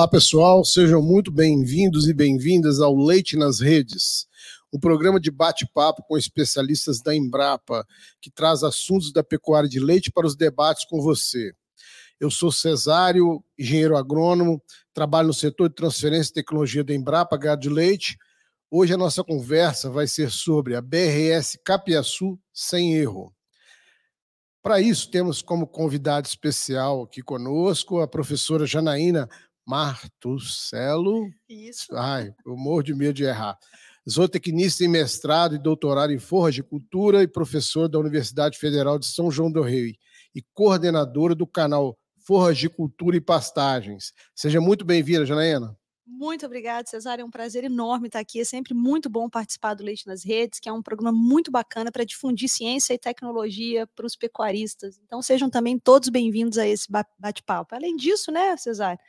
Olá, pessoal, sejam muito bem-vindos e bem-vindas ao Leite nas Redes, um programa de bate-papo com especialistas da Embrapa, que traz assuntos da pecuária de leite para os debates com você. Eu sou Cesário, engenheiro agrônomo, trabalho no setor de transferência e tecnologia da Embrapa Gado de Leite. Hoje a nossa conversa vai ser sobre a BRS Capiaçu sem erro. Para isso, temos como convidado especial aqui conosco a professora Janaína Martucelo. Isso. Ai, eu morro de medo de errar. Zootecnista em mestrado e doutorado em Forra de Cultura e professor da Universidade Federal de São João do Rei e coordenadora do canal Forras de Cultura e Pastagens. Seja muito bem-vinda, Janaína. Muito obrigada, Cesário. É um prazer enorme estar aqui. É sempre muito bom participar do Leite nas Redes, que é um programa muito bacana para difundir ciência e tecnologia para os pecuaristas. Então, sejam também todos bem-vindos a esse bate-papo. Além disso, né, Cesário?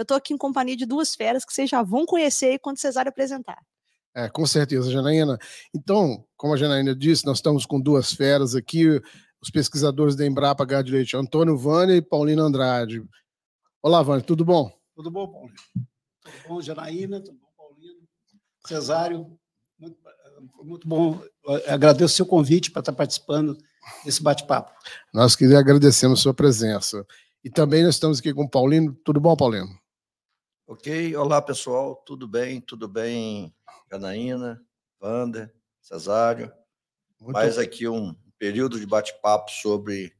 Eu estou aqui em companhia de duas feras que vocês já vão conhecer quando Cesário apresentar. É, com certeza, Janaína. Então, como a Janaína disse, nós estamos com duas feras aqui, os pesquisadores da Embrapa Gado de Leite, Antônio Vânia e Paulino Andrade. Olá, Vânia, tudo bom? Tudo bom, Paulo? Tudo bom, Janaína? Tudo bom, Paulino? Cesário? Muito, muito bom. Eu agradeço o seu convite para estar participando desse bate-papo. Nós que agradecemos a sua presença. E também nós estamos aqui com o Paulino. Tudo bom, Paulino? Ok, olá pessoal, tudo bem? Tudo bem, Janaína, Wander, Cesário? Muito Mais aqui um período de bate-papo sobre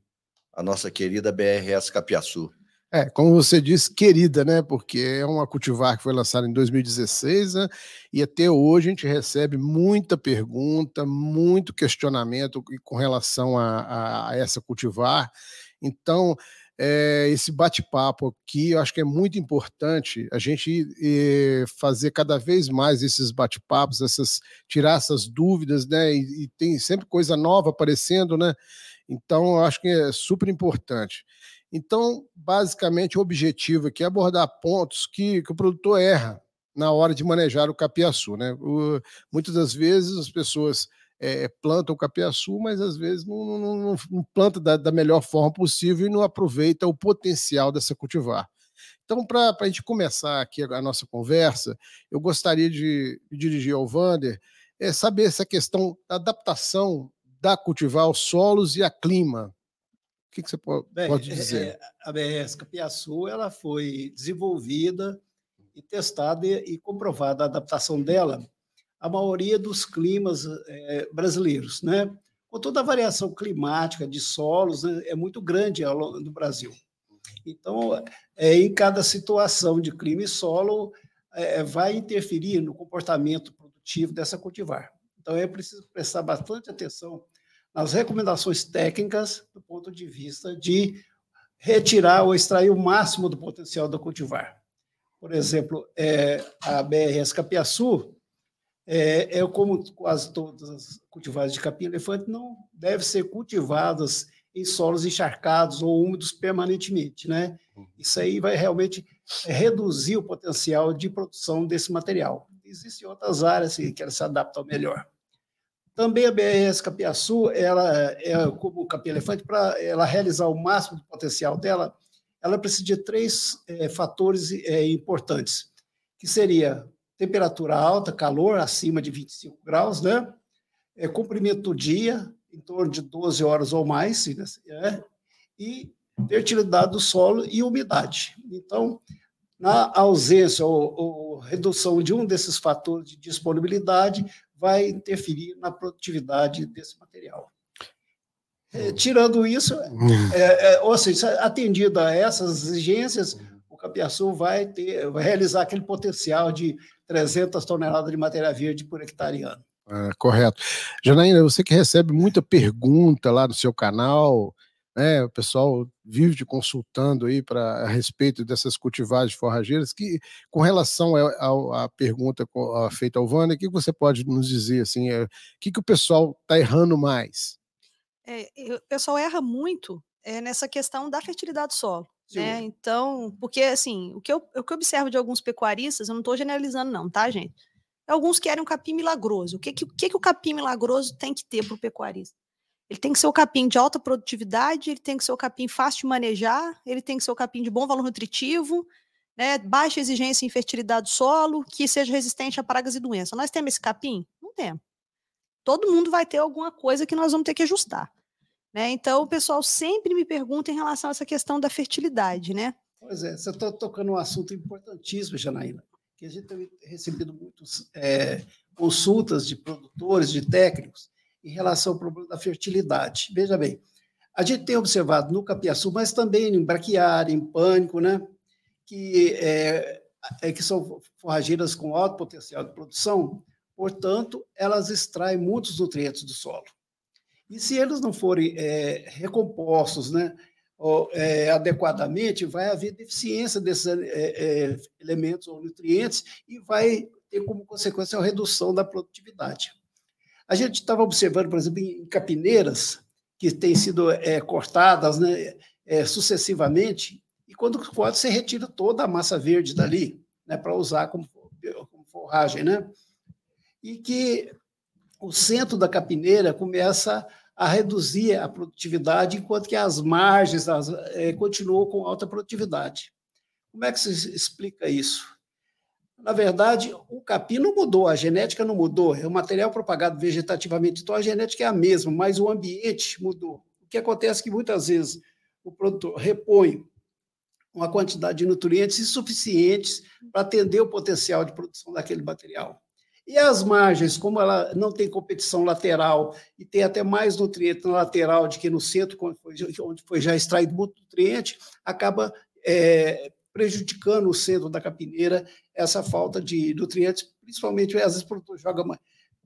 a nossa querida BRS Capiaçu. É, como você disse, querida, né? Porque é uma cultivar que foi lançada em 2016, né? E até hoje a gente recebe muita pergunta, muito questionamento com relação a, a essa cultivar. Então, é, esse bate-papo aqui, eu acho que é muito importante a gente é, fazer cada vez mais esses bate-papos, essas tirar essas dúvidas, né? E, e, tem sempre coisa nova aparecendo, né? Então, eu acho que é super importante. Então, basicamente, o objetivo aqui é abordar pontos que, que o produtor erra na hora de manejar o capiaçu. Né? O, muitas das vezes as pessoas é, plantam o capiaçu, mas às vezes não, não, não, não planta da, da, melhor forma possível e não aproveita o potencial dessa cultivar. Então, para a gente começar aqui a nossa conversa, eu gostaria de, de dirigir ao Vander é, saber essa questão da adaptação da cultivar aos solos e a clima. O que, que você pode, Bem, pode dizer? É, a BRS Capiaçu ela foi desenvolvida e testada e, e comprovada a adaptação dela à maioria dos climas é, brasileiros, né? Com toda a variação climática de solos né, é muito grande longo do Brasil. Então, é, em cada situação de clima e solo, é, vai interferir no comportamento produtivo dessa cultivar. Então, é preciso prestar bastante atenção nas recomendações técnicas do ponto de vista de retirar ou extrair o máximo do potencial da cultivar. Por exemplo, é, a BRS Capiaçu, é, é, como quase todas as cultivares de capim-elefante, não devem ser cultivadas em solos encharcados ou úmidos permanentemente. Né? Isso aí vai realmente reduzir o potencial de produção desse material. Existem outras áreas que elas se adaptam melhor. Também a BRS Capiaçu, ela é como o capim-elefante, para ela realizar o máximo do potencial dela, ela precisa de três é, fatores é, importantes, que seria temperatura alta, calor acima de 25 graus, né? É, comprimento do dia, em torno de 12 horas ou mais, é, e fertilidade do solo e umidade. Então, na ausência ou, ou, redução de um desses fatores de disponibilidade, vai interferir na produtividade desse material. É, tirando isso, é, é, ou seja, atendido a essas exigências, o Capiaçu vai, ter, vai realizar aquele potencial de 300 toneladas de matéria verde por hectare ano. É, correto. Janaína, você que recebe muita pergunta lá no seu canal, né? O pessoal vive te consultando aí para a respeito dessas cultivagens forrageiras. Que, com relação à pergunta feita ao Vânia, o que você pode nos dizer assim? É, o que, que o pessoal está errando mais? É, o pessoal erra muito é, nessa questão da fertilidade do solo. Né? Então, porque assim, o que, eu, o que eu observo de alguns pecuaristas, eu não estou generalizando, não, tá, gente? Alguns querem um capim milagroso. O que, que, que, que o capim milagroso tem que ter para o pecuarista? Ele tem que ser o capim de alta produtividade, ele tem que ser o capim fácil de manejar, ele tem que ser o capim de bom valor nutritivo, né, baixa exigência em fertilidade do solo, que seja resistente a pragas e doenças. Nós temos esse capim? Não temos. Todo mundo vai ter alguma coisa que nós vamos ter que ajustar. Né? Então, o pessoal sempre me pergunta em relação a essa questão da fertilidade. Né? Pois é, você está tocando um assunto importantíssimo, Janaína, que a gente tem recebido muitas é, consultas de produtores, de técnicos, em relação ao problema da fertilidade. Veja bem, a gente tem observado no capiaçu, mas também em braquiária, em pânico, né, que, é, é, que são forrageiras com alto potencial de produção, portanto, elas extraem muitos nutrientes do solo. E se eles não forem é, recompostos né, ou, é, adequadamente, vai haver deficiência desses é, é, elementos ou nutrientes e vai ter como consequência a redução da produtividade. A gente estava observando, por exemplo, em capineiras, que têm sido é, cortadas né, é, sucessivamente, e quando corta, você retira toda a massa verde dali, né, para usar como, como forragem. Né? E que o centro da capineira começa a reduzir a produtividade, enquanto que as margens as, é, continuam com alta produtividade. Como é que se explica isso? Na verdade, o capim não mudou, a genética não mudou, é um material propagado vegetativamente, então a genética é a mesma, mas o ambiente mudou. O que acontece é que muitas vezes o produtor repõe uma quantidade de nutrientes insuficientes para atender o potencial de produção daquele material. E as margens, como ela não tem competição lateral e tem até mais nutriente na lateral do que no centro, onde foi já extraído muito nutriente, acaba é, prejudicando o centro da capineira essa falta de nutrientes, principalmente às vezes o produtor joga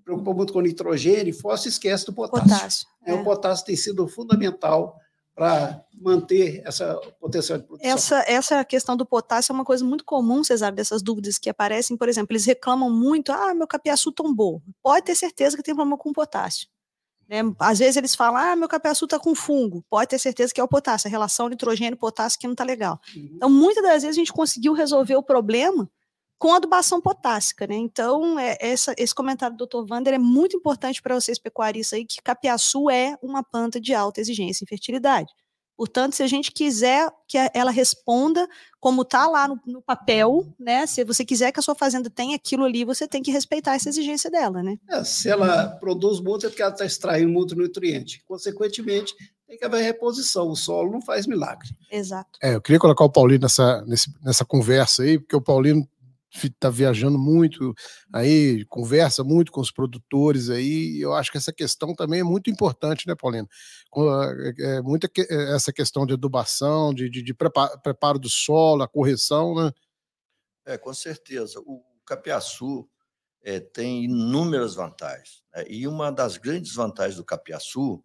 preocupa muito com nitrogênio e fósforo esquece do potássio. potássio é. é. O potássio tem sido fundamental para manter essa potencial de produção. Essa, essa questão do potássio é uma coisa muito comum, Cesar, dessas dúvidas que aparecem. Por exemplo, eles reclamam muito, ah, meu capiaçu tombou. Pode ter certeza que tem problema com potássio. Né? Às vezes eles falam, ah, meu capiaçu está com fungo. Pode ter certeza que é o potássio, a relação nitrogênio-potássio que não está legal. Uhum. Então, muitas das vezes a gente conseguiu resolver o problema com adubação potássica, né? Então, é, essa, esse comentário do Dr. Vander é muito importante para vocês pecuaristas aí, que capiaçu é uma planta de alta exigência em fertilidade. Portanto, se a gente quiser que ela responda como está lá no, no, papel, né? Se você quiser que a sua fazenda tenha aquilo ali, você tem que respeitar essa exigência dela, né? É, se ela produz muito, é porque ela está extraindo muito nutriente. Consequentemente, tem que haver reposição. O solo não faz milagre. Exato. É, eu queria colocar o Paulino nessa, nessa conversa aí, porque o Paulino está viajando muito aí, conversa muito com os produtores aí, eu acho que essa questão também é muito importante, né, Paulino? É, é, muita que, é, essa questão de adubação, de, de, de preparo, preparo, do solo, a correção, né? É, com certeza. O capiaçu é, tem inúmeras vantagens. Né? E uma das grandes vantagens do capiaçu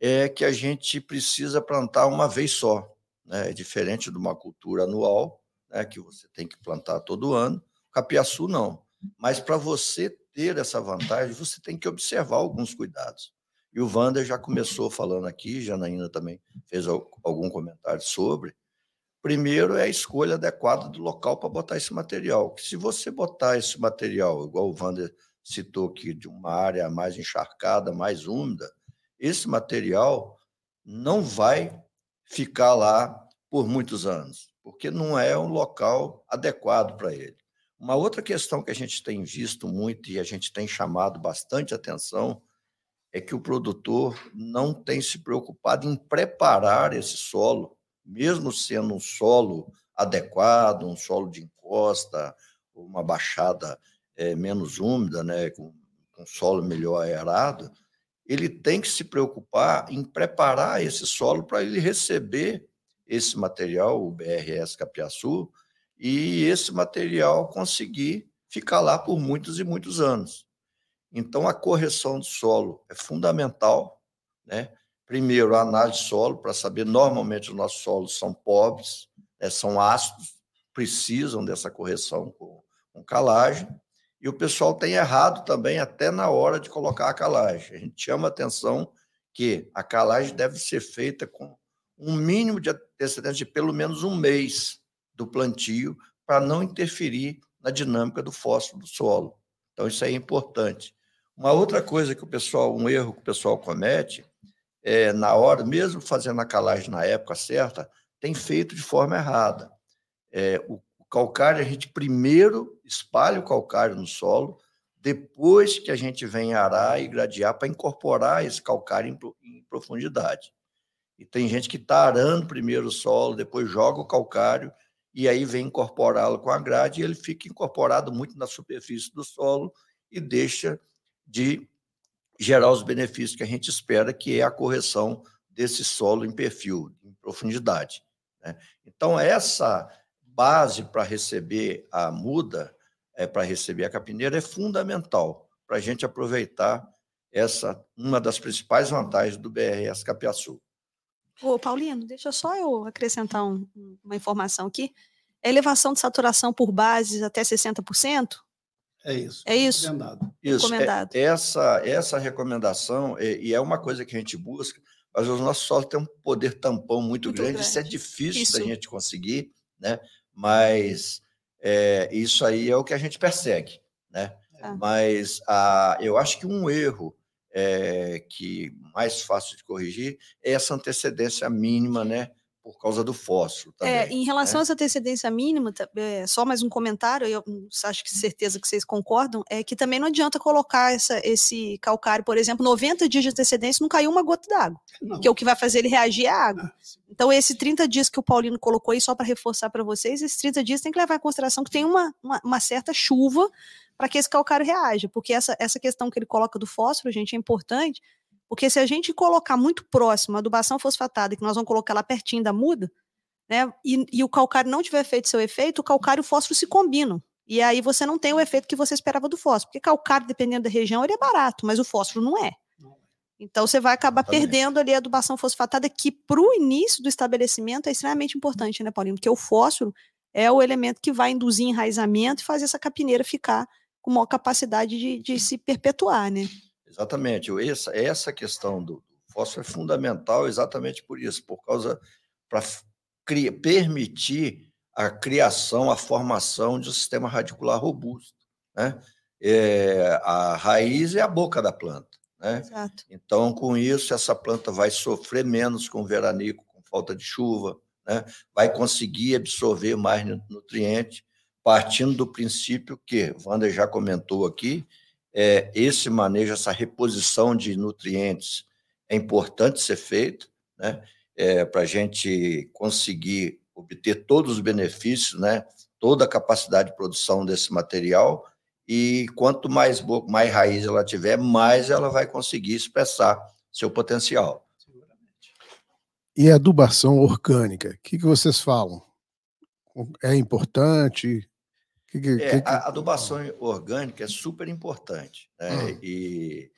é que a gente precisa plantar uma vez só. Né? É diferente de uma cultura anual, né, que você tem que plantar todo ano. Capiaçu não. Mas para você ter essa vantagem, você tem que observar alguns cuidados. E o Wander já começou falando aqui, Janaína também fez algum comentário sobre. Primeiro é a escolha adequada do local para botar esse material. Se você botar esse material, igual o Wander citou aqui, de uma área mais encharcada, mais úmida, esse material não vai ficar lá por muitos anos porque não é um local adequado para ele. Uma outra questão que a gente tem visto muito e a gente tem chamado bastante atenção é que o produtor não tem se preocupado em preparar esse solo, mesmo sendo um solo adequado, um solo de encosta, uma baixada é, menos úmida, né, com, com solo melhor aerado, ele tem que se preocupar em preparar esse solo para ele receber esse material, o BRS Capiaçu, e esse material conseguir ficar lá por muitos e muitos anos. Então, a correção do solo é fundamental, né? primeiro, a análise solo, para saber, normalmente, os nossos solos são pobres, né, são ácidos, precisam dessa correção com, com calagem. E o pessoal tem errado também, até na hora de colocar a calagem. A gente chama atenção que a calagem deve ser feita com um mínimo de antecedência de pelo menos um mês do plantio, para não interferir na dinâmica do fósforo do solo. Então, isso é importante. Uma outra coisa que o pessoal, um erro que o pessoal comete, é na hora, mesmo fazendo a calagem na época certa, tem feito de forma errada. É, o, o calcário, a gente primeiro espalha o calcário no solo, depois que a gente vem arar e gradear para incorporar esse calcário em, em profundidade. E tem gente que está arando primeiro o solo, depois joga o calcário e aí vem incorporá-lo com a grade e ele fica incorporado muito na superfície do solo e deixa de gerar os benefícios que a gente espera, que é a correção desse solo em perfil, em profundidade. Né? Então, essa base para receber a muda, é, para receber a capineira, é fundamental para a gente aproveitar essa uma das principais vantagens do BRS Capiaçu. Ô, Paulino, deixa só eu acrescentar um, uma informação aqui. A elevação de saturação por bases até 60%? É isso. É isso. Recomendado. Isso. Recomendado. É, essa, essa recomendação, é, e é uma coisa que a gente busca, mas os nossos solos têm um poder tampão muito, muito grande, grande, isso é difícil isso. da gente conseguir, né? mas é, isso aí é o que a gente persegue. Né? É. Mas a, eu acho que um erro é, que mais fácil de corrigir é essa antecedência mínima, né? Por causa do fósforo é, também. É, em relação né? a essa antecedência mínima, é, só mais um comentário, eu acho que certeza que vocês concordam, é que também não adianta colocar essa, esse calcário, por exemplo, 90 dias de antecedência não caiu uma gota d'água, que é o que vai fazer ele reagir é a água. Ah, então, esse 30 dias que o Paulino colocou aí, só para reforçar para vocês, esses 30 dias tem que levar em consideração que tem uma, uma, uma certa chuva para que esse calcário reaja, porque essa, essa questão que ele coloca do fósforo, gente, é importante, porque se a gente colocar muito próximo a adubação fosfatada, que nós vamos colocar lá pertinho da muda, né, e, e o calcário não tiver feito seu efeito, o calcário e o fósforo se combinam. E aí você não tem o efeito que você esperava do fósforo. Porque calcário, dependendo da região, ele é barato, mas o fósforo não é. Então você vai acabar perdendo ali a adubação fosfatada, que para o início do estabelecimento é extremamente importante, né, Paulinho? Porque o fósforo é o elemento que vai induzir enraizamento e fazer essa capineira ficar com maior capacidade de, de se perpetuar, né? Exatamente. Essa, essa questão do fósforo é fundamental exatamente por isso, por causa para permitir a criação, a formação de um sistema radicular robusto. Né? É, a raiz é a boca da planta. Né? Exato. Então, com isso, essa planta vai sofrer menos com veranico, com falta de chuva, né? vai conseguir absorver mais nutrientes partindo do princípio que, Wander já comentou aqui, é, esse manejo, essa reposição de nutrientes é importante ser feito, né? É, para a gente conseguir obter todos os benefícios, né? toda a capacidade de produção desse material, e quanto mais, mais raiz ela tiver, mais ela vai conseguir expressar seu potencial. E adubação orgânica, o que, que vocês falam? É importante? Que, que, é, que, a adubação orgânica é super importante. Né? Hum. E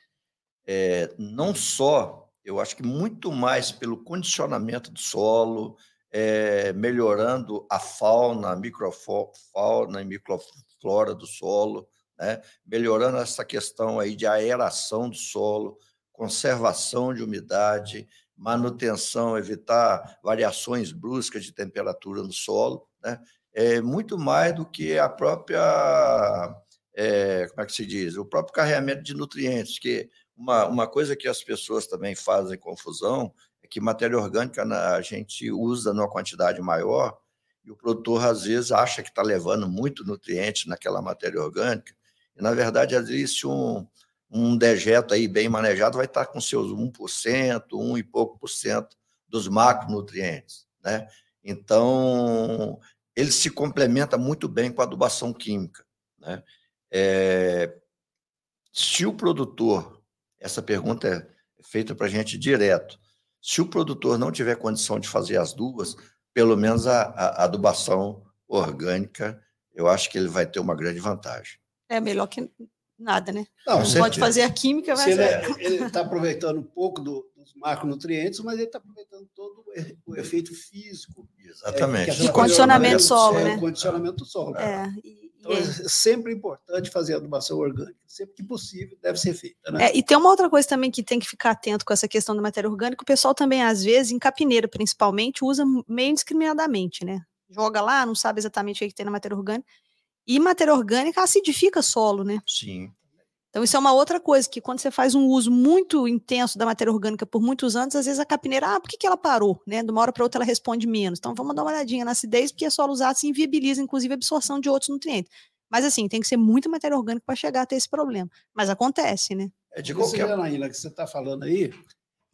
é, não só, eu acho que muito mais pelo condicionamento do solo, é, melhorando a fauna, a microfauna e microflora do solo, né? melhorando essa questão aí de aeração do solo, conservação de umidade, manutenção, evitar variações bruscas de temperatura no solo, né? É muito mais do que a própria, é, como é que se diz, o próprio carregamento de nutrientes, que uma, uma coisa que as pessoas também fazem confusão é que matéria orgânica a gente usa numa quantidade maior e o produtor às vezes acha que está levando muito nutriente naquela matéria orgânica e na verdade existe um, um dejeto aí bem manejado vai estar tá com seus 1%, 1 e pouco por cento dos macronutrientes, né? Então, ele se complementa muito bem com a adubação química. Né? É, se o produtor, essa pergunta é feita para a gente direto, se o produtor não tiver condição de fazer as duas, pelo menos a, a, adubação orgânica, eu acho que ele vai ter uma grande vantagem. É melhor que nada, né? Não, não pode fazer a química, mas... Ele está aproveitando um pouco do, dos macronutrientes, mas ele está aproveitando todo o efeito físico. Exatamente. É, e condicionamento do solo, é, né? Condicionamento do solo. É, e, então, é sempre importante fazer adubação orgânica. Sempre que possível, deve ser feita. Né? É, e tem uma outra coisa também que tem que ficar atento com essa questão da matéria orgânica. O pessoal também, às vezes, em capineira principalmente, usa meio indiscriminadamente, né? Joga lá, não sabe exatamente o que tem na matéria orgânica. E matéria orgânica acidifica solo, né? Sim. Então, isso é uma outra coisa, que quando você faz um uso muito intenso da matéria orgânica por muitos anos, às vezes a capineira, ah, por que, que ela parou? Né? De uma hora para outra ela responde menos. Então, vamos dar uma olhadinha na acidez, porque solo usado se inviabiliza, inclusive, a absorção de outros nutrientes. Mas, assim, tem que ser muita matéria orgânica para chegar a ter esse problema. Mas acontece, né? É de qualquer... Isso, Anaína, que você está falando aí,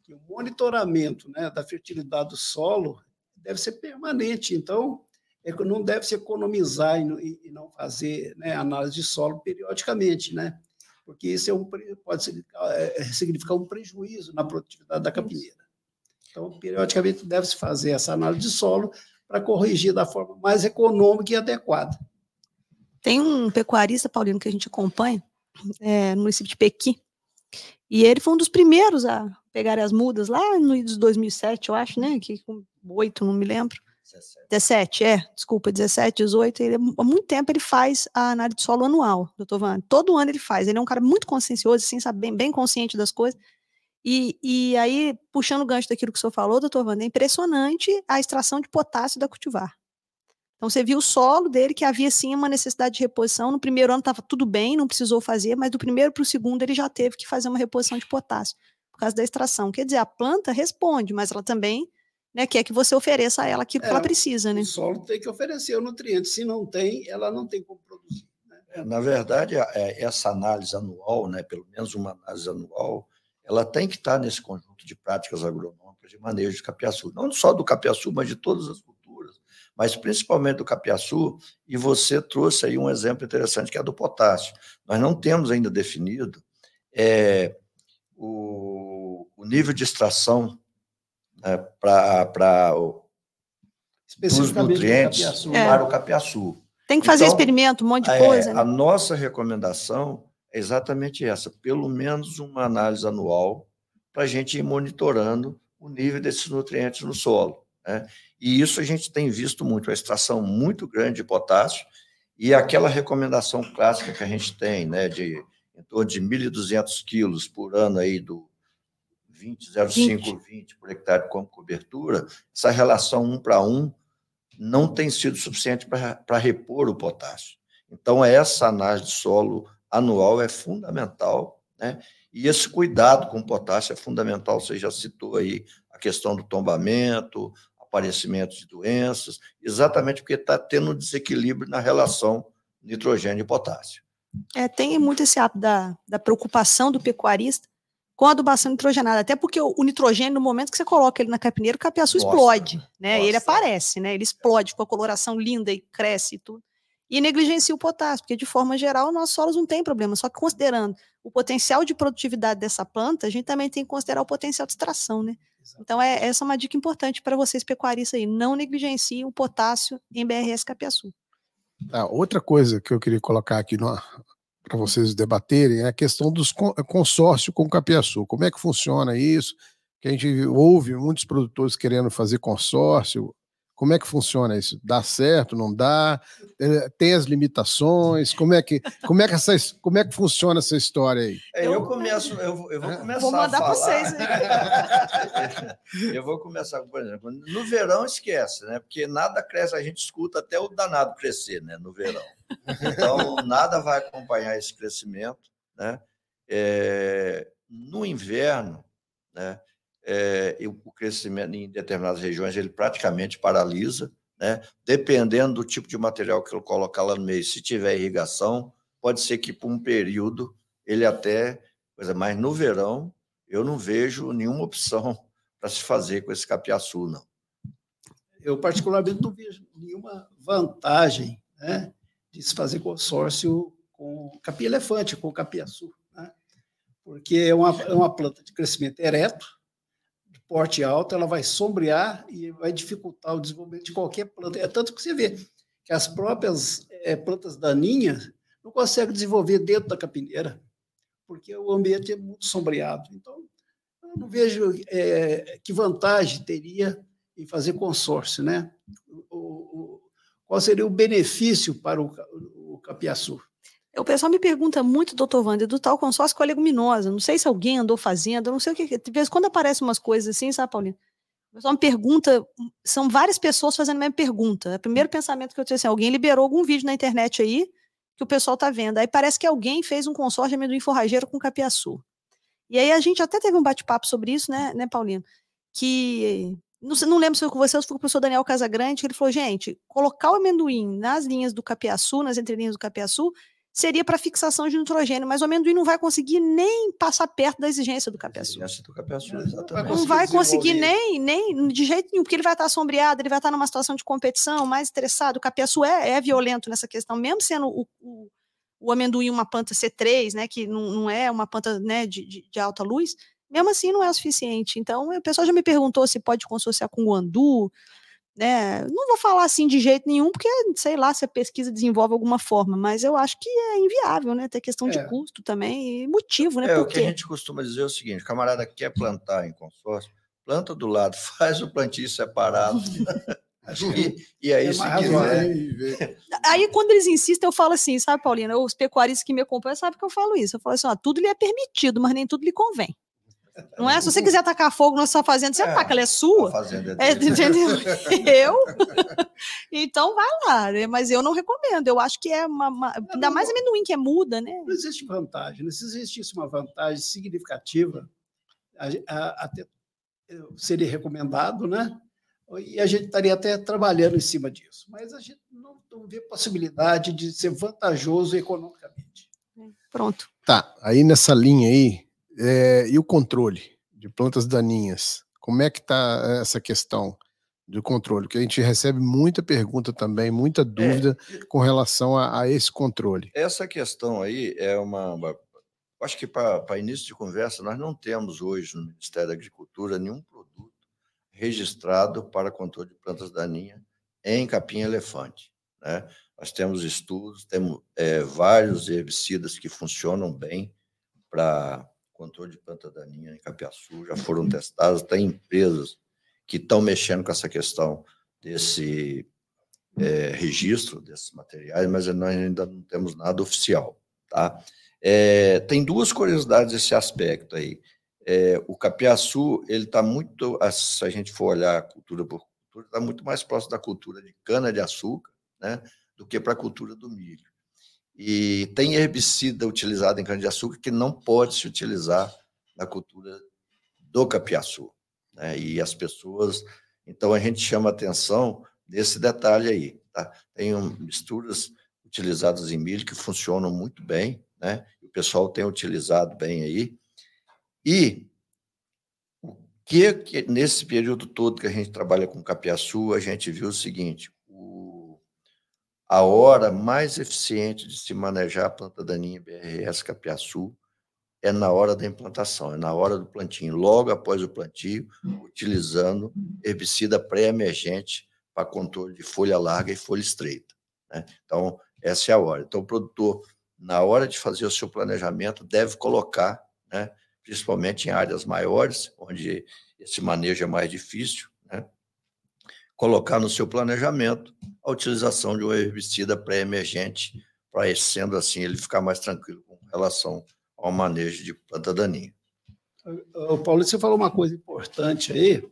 que o monitoramento né, da fertilidade do solo deve ser permanente. Então, não deve se economizar e, não fazer né, análise de solo periodicamente, né? porque isso é um, pode significar, é, significar um prejuízo na produtividade da capineira. Então, periodicamente, deve-se fazer essa análise de solo para corrigir da forma mais econômica e adequada. Tem um pecuarista, Paulino, que a gente acompanha, é, no município de Pequi, e ele foi um dos primeiros a pegar as mudas lá no 2007, eu acho, né? Que com oito, não me lembro. 17. 17, é, desculpa, 17, 18. Ele, há muito tempo ele faz a análise de solo anual, doutor Van. Todo ano ele faz. Ele é um cara muito consciencioso, assim, sabe, bem, bem consciente das coisas. E, e aí, puxando o gancho daquilo que o senhor falou, doutor Van, é impressionante a extração de potássio da cultivar. Então, você viu o solo dele, que havia sim uma necessidade de reposição. No primeiro ano estava tudo bem, não precisou fazer, mas do primeiro para o segundo ele já teve que fazer uma reposição de potássio, por causa da extração. Quer dizer, a planta responde, mas ela também né, quer que você ofereça a ela aquilo é, que ela precisa. Né? O solo tem que oferecer o nutriente, se não tem, ela não tem como produzir. Né? É, na verdade, é, essa análise anual, né, pelo menos uma análise anual, ela tem que estar nesse conjunto de práticas agronômicas de manejo de capiaçu, não só do capiaçu, mas de todas as culturas, mas principalmente do capiaçu, e você trouxe aí um exemplo interessante, que é do potássio. Nós não temos ainda definido é, o, o nível de extração né, para os nutrientes é. para o capiaçu. Tem que fazer então, experimento, um monte de é, coisa. Né? A nossa recomendação é exatamente essa: pelo menos uma análise anual para a gente ir monitorando o nível desses nutrientes no solo. Né? E isso a gente tem visto muito, a extração muito grande de potássio e aquela recomendação clássica que a gente tem, né, de em torno de 1.200 quilos por ano aí do, 20, 0,5, 20 por hectare como cobertura, essa relação 1 para 1 não tem sido suficiente para repor o potássio. Então, essa análise de solo anual é fundamental, né? E esse cuidado com o potássio é fundamental. Você já citou aí a questão do tombamento, aparecimento de doenças, exatamente porque está tendo um desequilíbrio na relação nitrogênio e potássio. É, tem muito esse ato da, da preocupação do pecuarista com adubação nitrogenada, até porque o, o, nitrogênio, no momento que você coloca ele na capineira, o capiaçu nossa, explode, né? Nossa. Ele aparece, né? Ele explode com a coloração linda e cresce e tudo. E negligencia o potássio, porque de forma geral, nossos solos não tem problema, só que considerando o potencial de produtividade dessa planta, a gente também tem que considerar o potencial de extração, né? Exatamente. Então, é, essa é uma dica importante para vocês pecuaristas aí, não negligenciem o potássio em BRS capiaçu. Ah, outra coisa que eu queria colocar aqui no, para vocês debaterem é a questão dos consórcio com o Capiaçu. Como é que funciona isso? Que a gente ouve muitos produtores querendo fazer consórcio. Como é que funciona isso? Dá certo? Não dá? É, tem as limitações? Como é que como é que essa como é que funciona essa história aí? É, eu começo eu, eu vou começar vou mandar para vocês. eu vou começar por exemplo no verão esquece, né? Porque nada cresce a gente escuta até o danado crescer, né? No verão. Então nada vai acompanhar esse crescimento, né? É, no inverno, né? É, o crescimento em determinadas regiões ele praticamente paralisa, né? Dependendo do tipo de material que eu colocar lá no meio, se tiver irrigação, pode ser que por um período ele até coisa, mas no verão eu não vejo nenhuma opção para se fazer com esse capiaçu, não. Eu particularmente não vejo nenhuma vantagem, né, de se fazer consórcio com capim-elefante, com capiaçu, né? porque é uma, é uma planta de crescimento ereto, porte alto, ela vai sombrear e vai dificultar o desenvolvimento de qualquer planta. É tanto que você vê que as próprias é, plantas daninhas não consegue desenvolver dentro da capineira, porque o ambiente é muito sombreado. Então, eu não vejo é, que vantagem teria em fazer consórcio, né? O, o, qual seria o benefício para o, o capiaçu? O pessoal me pergunta muito, doutor Wander, do tal consórcio com a leguminosa. Não sei se alguém andou fazendo, não sei o que. De vez quando aparecem umas coisas assim, sabe, Paulina? O pessoal me pergunta, são várias pessoas fazendo a mesma pergunta. O primeiro pensamento que eu tenho assim, alguém liberou algum vídeo na internet aí que o pessoal tá vendo. Aí parece que alguém fez um consórcio de amendoim forrageiro com capiaçu. E aí a gente até teve um bate-papo sobre isso, né, né? Que não, não lembro se foi com você ou se foi com o professor Daniel Casagrande, que ele falou, gente, colocar o amendoim nas linhas do capiaçu, nas entrelinhas do capiaçu, seria para fixação de nitrogênio, mas o amendoim não vai conseguir nem passar perto da exigência do capiaçu. Exigência do capiaçu, exatamente. Não vai conseguir nem, nem de jeito nenhum, porque ele vai estar sombreado, ele vai estar numa situação de competição, mais estressado. O capiaçu é, é violento nessa questão, mesmo sendo o, o, o amendoim uma planta C3, né, que não, não é uma planta né, de, de, de alta luz, mesmo assim não é o suficiente. Então, o pessoal já me perguntou se pode consorciar com o andu, né? Não vou falar assim de jeito nenhum, porque sei lá se a pesquisa desenvolve alguma forma, mas eu acho que é inviável, né? Tem questão é. de custo também e motivo, né? É, o que a gente costuma dizer é o seguinte: o camarada quer plantar em consórcio, planta do lado, faz o plantio separado. E, e, aí, é se quiser. Aí, quando eles insistem, eu falo assim, sabe, Paulina? Os pecuaristas que me acompanham sabem que eu falo isso. Eu falo assim: ó, tudo lhe é permitido, mas nem tudo lhe convém. Não é? Se você quiser tacar fogo na sua fazenda, você é, ataca, ela é sua. A fazenda é, é entendeu? eu? então vai lá, né? mas eu não recomendo. Eu acho que é uma. uma não, ainda mais amendoim que é muda, né? Não existe vantagem. Né? Se existisse uma vantagem significativa, até seria recomendado, né? E a gente estaria até trabalhando em cima disso. Mas a gente não, não vê possibilidade de ser vantajoso economicamente. Pronto. Tá, aí nessa linha aí, é, e o controle de plantas daninhas? Como é que está essa questão do controle? Porque a gente recebe muita pergunta também, muita é, dúvida é, com relação a, a, esse controle. Essa questão aí é uma. uma acho que para início de conversa, nós não temos hoje no Ministério da Agricultura nenhum produto registrado para controle de plantas daninhas em capim-elefante. Né? Nós temos estudos, temos é, vários herbicidas que funcionam bem para controle de planta daninha em Capiaçu, já foram testadas, tem empresas que estão mexendo com essa questão desse é, registro desses materiais, mas nós ainda não temos nada oficial, tá? É, tem duas curiosidades desse aspecto aí. É, o capiaçu, ele está muito, se a gente for olhar cultura por cultura, está muito mais próximo da cultura de cana-de-açúcar, né, do que para a cultura do milho. E tem herbicida utilizado em cana-de-açúcar que não pode se utilizar na cultura do capiaçu. Né? E as pessoas. Então, a gente chama atenção desse detalhe aí. Tá? Tem misturas utilizadas em milho que funcionam muito bem, né? o pessoal tem utilizado bem aí. E o que, que nesse período todo que a gente trabalha com capiaçu, a gente viu o seguinte: a hora mais eficiente de se manejar a planta daninha BRS capiaçu é na hora da implantação, é na hora do plantio, logo após o plantio, utilizando herbicida pré-emergente para controle de folha larga e folha estreita. Né? Então, essa é a hora. Então, o produtor, na hora de fazer o seu planejamento, deve colocar, né, principalmente em áreas maiores, onde esse manejo é mais difícil, colocar no seu planejamento a utilização de um herbicida pré-emergente, para, sendo assim, ele ficar mais tranquilo com relação ao manejo de planta daninha. O Paulo, você falou uma coisa importante aí.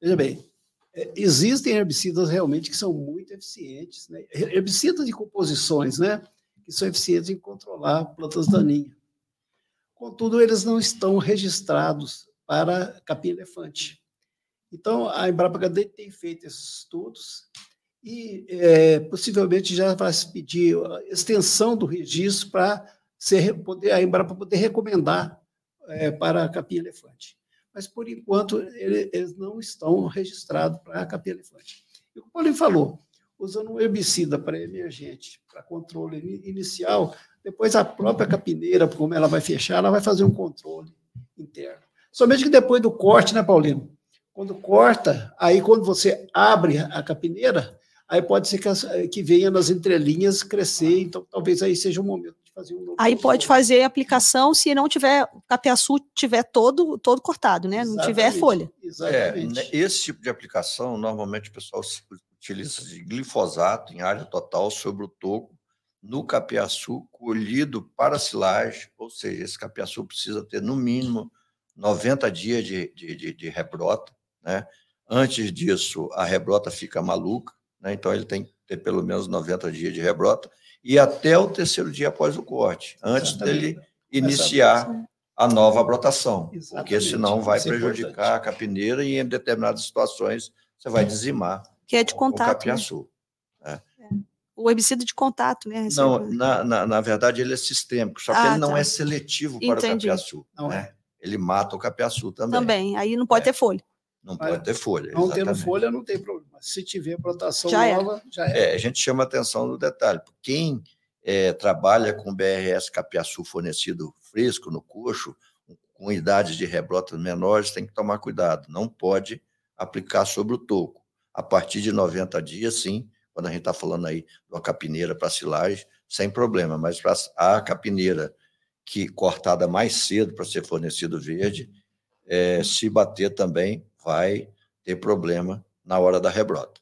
Veja bem, é, existem herbicidas realmente que são muito eficientes, né? herbicidas de composições, né? Que são eficientes em controlar plantas daninhas. Contudo, eles não estão registrados para capim-elefante. Então, a Embrapa HD tem feito esses estudos e é, possivelmente já vai se pedir extensão do registro para poder, a Embrapa poder recomendar é, para a capim-elefante. Mas, por enquanto, ele, eles não estão registrados para a capim-elefante. E o Paulinho falou, usando um herbicida para emergente, para controle inicial, depois a própria capineira, como ela vai fechar, ela vai fazer um controle interno. Somente que depois do corte, né, Paulino? Quando corta, aí quando você abre a capineira, aí pode ser que, que venha nas entrelinhas crescer, então talvez aí seja o momento de fazer um novo. Aí pode fazer a aplicação se não tiver, o capiaçu tiver todo, todo cortado, né? Não tiver folha. Exatamente. É, esse tipo de aplicação, normalmente o pessoal utiliza de glifosato em área total sobre o toco no capiaçu colhido para silagem, ou seja, esse capiaçu precisa ter no mínimo 90 dias de, de, de, de rebrota, né? Antes disso, a rebrota fica maluca, né? então ele tem que ter pelo menos 90 dias de rebrota, e até o terceiro dia após o corte, antes Exatamente. dele iniciar a nova brotação, Exatamente. porque senão vai Isso é prejudicar é a capineira e em determinadas situações você vai dizimar que é de contato, o né? capiaçu. Né? É. O herbicida de contato, né? Não, na, na, na, verdade ele é sistêmico, só que ah, ele não tá. é seletivo para Entendi. o capiaçu. Não né? é. Ele mata o capiaçu também. Também, aí não pode é. ter folha. Não pode ter folha. Não tendo folha, não tem problema. Se tiver brotação já nova, era. já é. é. A gente chama atenção no detalhe. Quem é, trabalha com BRS capiaçu fornecido fresco no coxo, com idades de rebrotas menores, tem que tomar cuidado. Não pode aplicar sobre o toco. A partir de 90 dias, sim, quando a gente está falando aí de uma capineira para silagem, sem problema. Mas para a capineira que cortada mais cedo para ser fornecido verde, é, se bater também, vai ter problema na hora da rebrota.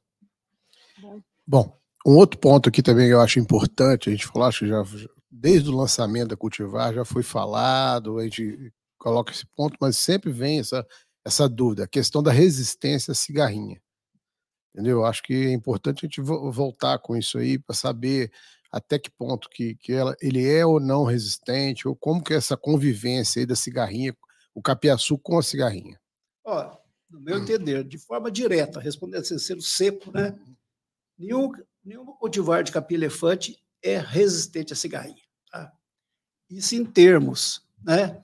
Bom, um outro ponto aqui também que eu acho importante, a gente falou, acho que já desde o lançamento da Cultivar já foi falado, a gente coloca esse ponto, mas sempre vem essa, essa dúvida, a questão da resistência à cigarrinha. Entendeu? Acho que é importante a gente voltar com isso aí para saber até que ponto que, que ela, ele é ou não resistente, ou como que é essa convivência aí da cigarrinha, o capiaçu com a cigarrinha. Ó, no meu entender, de forma direta, respondendo assim, sendo seco, né? Nenhum, nenhum cultivar de capim-elefante é resistente à cigarrinha. Tá? Isso em termos, né?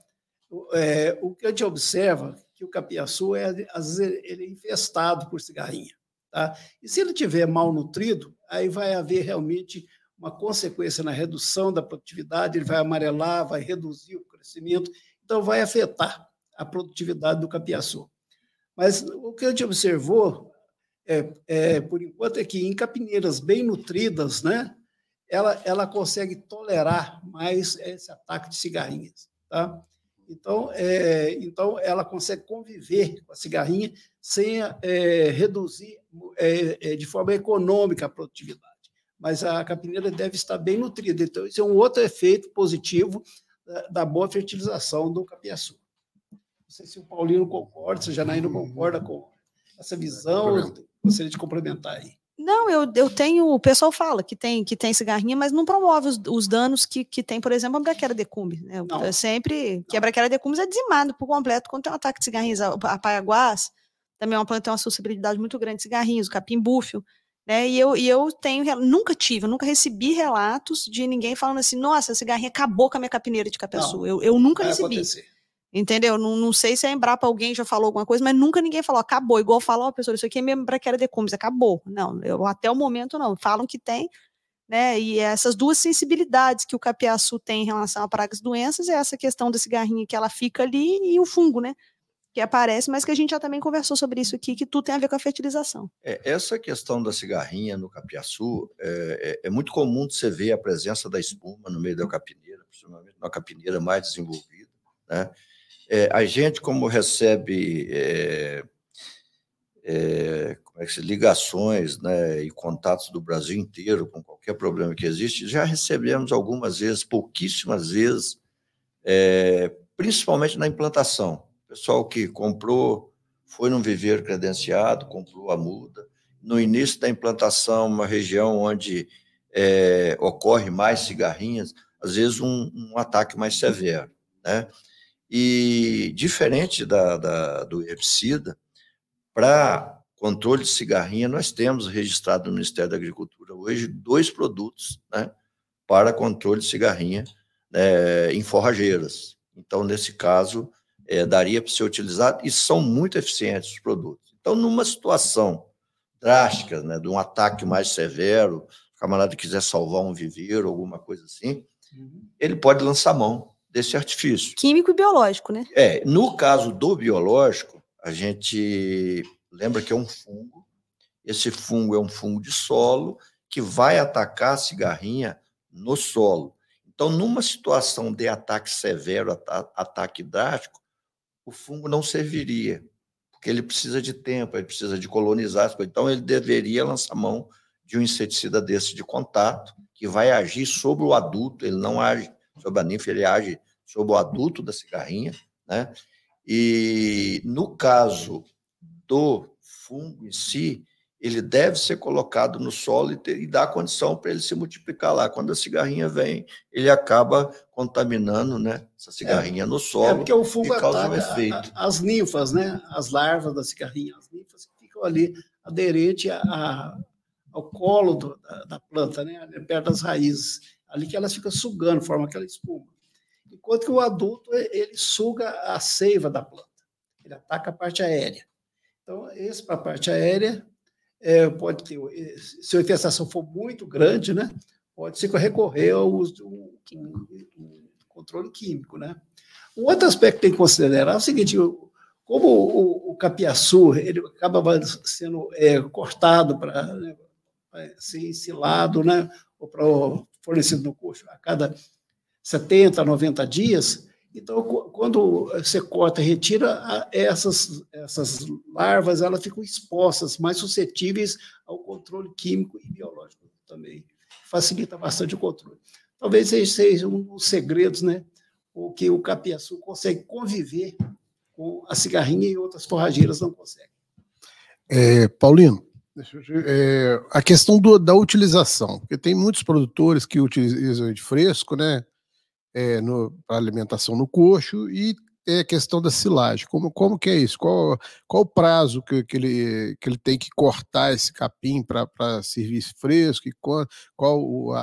É, o que a gente observa é que o capiaçu é, às vezes, ele é infestado por cigarrinha. Tá? E se ele tiver mal nutrido, aí vai haver realmente uma consequência na redução da produtividade, ele vai amarelar, vai reduzir o crescimento, então vai afetar a produtividade do capiaçu. Mas o que a gente observou, é, é, por enquanto, é que em capineiras bem nutridas, né, ela, ela consegue tolerar mais esse ataque de cigarrinhas. Tá? Então, é, então, ela consegue conviver com a cigarrinha sem é, reduzir é, é de forma econômica a produtividade. Mas a capineira deve estar bem nutrida. Então, isso é um outro efeito positivo da, da boa fertilização do capiaçu sei se o Paulino concorda, se a Janaína concorda com essa visão. Gostaria de complementar aí. Não, eu, eu tenho. O pessoal fala que tem que tem cigarrinha, mas não promove os, os danos que, que tem, por exemplo, a braquera decumbens. Né? Sempre que a braquera decumbens é dizimado por completo quando tem um ataque de cigarrinhas. A, a paiaguás também é uma planta que tem uma suscetibilidade muito grande de cigarrinhos, o capim búfio. Né? E, eu, e eu tenho, nunca tive, eu nunca recebi relatos de ninguém falando assim, nossa, a cigarrinha acabou com a minha capineira de capiaçu. Eu, eu nunca recebi. Acontecer. Entendeu? Não, não sei se a Embrapa alguém já falou alguma coisa, mas nunca ninguém falou, acabou. Igual falou, oh, pessoal, isso aqui é mesmo braquera de cumes, acabou. Não, eu, até o momento não. Falam que tem, né? E essas duas sensibilidades que o capiaçu tem em relação a pragas e doenças é essa questão da cigarrinha que ela fica ali e o fungo, né? Que aparece, mas que a gente já também conversou sobre isso aqui, que tudo tem a ver com a fertilização. É, essa questão da cigarrinha no capiaçu é, é, é muito comum você ver a presença da espuma no meio da capineira, principalmente na capineira mais desenvolvida, né? É, a gente, como recebe é, é, como é que se, ligações né, e contatos do Brasil inteiro com qualquer problema que existe, já recebemos algumas vezes, pouquíssimas vezes, é, principalmente na implantação. Pessoal que comprou, foi num viveiro credenciado, comprou a muda. No início da implantação, uma região onde é, ocorre mais cigarrinhas, às vezes um, um ataque mais severo. Né? E diferente da, da do herbicida, para controle de cigarrinha, nós temos registrado no Ministério da Agricultura hoje dois produtos né, para controle de cigarrinha né, em forrageiras. Então, nesse caso, é, daria para ser utilizado e são muito eficientes os produtos. Então, numa situação drástica, né, de um ataque mais severo, o camarada quiser salvar um viveiro, alguma coisa assim, uhum. ele pode lançar mão desse artifício. Químico e biológico, né? É, no caso do biológico, a gente lembra que é um fungo Esse fungo é um fungo de solo que vai atacar a cigarrinha no solo. Então, numa situação de ataque severo, ataque drástico, o fungo não serviria, porque ele precisa de tempo, ele precisa de colonizar as coisas. Então, ele deveria lançar mão de um inseticida desse de contato, que vai agir sobre o adulto, ele não age sobre a ninfa, ele age sobre o adulto da cigarrinha, né? E no caso do fungo em si, ele deve ser colocado no solo e, ter, e dar condição para ele se multiplicar lá. Quando a cigarrinha vem, ele acaba contaminando né, essa cigarrinha é, no solo. É porque o fungo causa um efeito. as ninfas, né, as larvas da cigarrinha, as ninfas que ficam ali aderente a, a, ao colo do, da, da, planta, né, perto das raízes, ali que elas ficam sugando, forma aquela espuma. Enquanto que o adulto ele suga a seiva da planta, ele ataca a parte aérea. Então, esse para a parte aérea é, pode ter, se a infestação for muito grande, né, pode ser recorrer ao uso do, controle químico. Né? Um outro aspecto que tem que considerar é o seguinte: como o, o capiaçu ele acaba sendo é, cortado para né, ser ensilado, né, ou para fornecido no coxo a cada 70, 90 dias, então, quando você corta e retira, essas, essas larvas elas ficam expostas, mais suscetíveis ao controle químico e biológico também. Facilita bastante o controle. Talvez seja um dos segredos, né? O que o capiaçu consegue conviver com a cigarrinha e outras forrageiras não conseguem. É, Paulino, é, a questão do, da utilização, porque tem muitos produtores que utilizam de fresco, né? É, para alimentação no coxo e é a questão da silagem. Como, como que é isso? Qual, qual o prazo que, que, ele, que ele tem que cortar esse capim para servir fresco? E qual, qual a,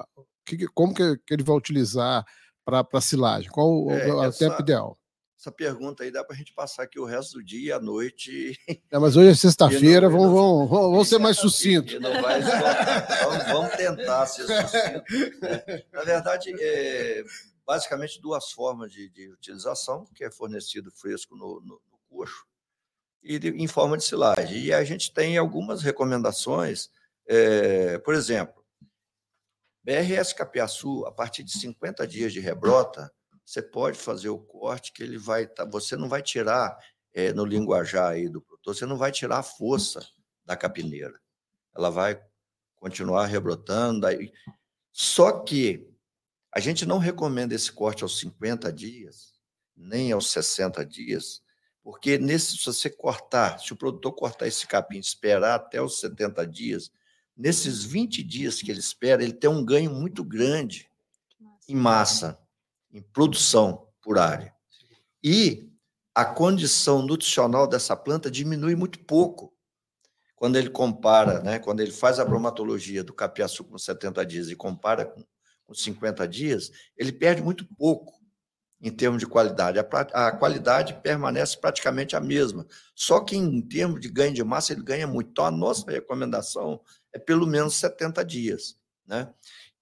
a que, como que, que ele vai utilizar para silagem? Qual é, o, o essa, tempo ideal? Essa pergunta aí dá para a gente passar aqui o resto do dia e a noite. É, mas hoje é sexta-feira, vamos, vamos, vamos ser mais sucintos. vamos, vamos, tentar ser sucinto. Né? Na verdade, é, basicamente duas formas de, de, utilização, que é fornecido fresco no, no, no coxo e de, em forma de silagem. E a gente tem algumas recomendações, é, por exemplo, BRS Capiaçu, a partir de 50 dias de rebrota, você pode fazer o corte que ele vai. Tá, você não vai tirar, é, no linguajar aí do produtor, você não vai tirar a força da capineira. Ela vai continuar rebrotando. Aí. Só que a gente não recomenda esse corte aos 50 dias, nem aos 60 dias, porque nesse, se você cortar, se o produtor cortar esse capim esperar até os 70 dias, nesses 20 dias que ele espera, ele tem um ganho muito grande em massa em produção por área. E a condição nutricional dessa planta diminui muito pouco. Quando ele compara, né, quando ele faz a bromatologia do capiaçu com 70 dias e compara com, com 50 dias, ele perde muito pouco em termos de qualidade. A, a, qualidade permanece praticamente a mesma. Só que em termos de ganho de massa, ele ganha muito. Então, a nossa recomendação é pelo menos 70 dias. Né?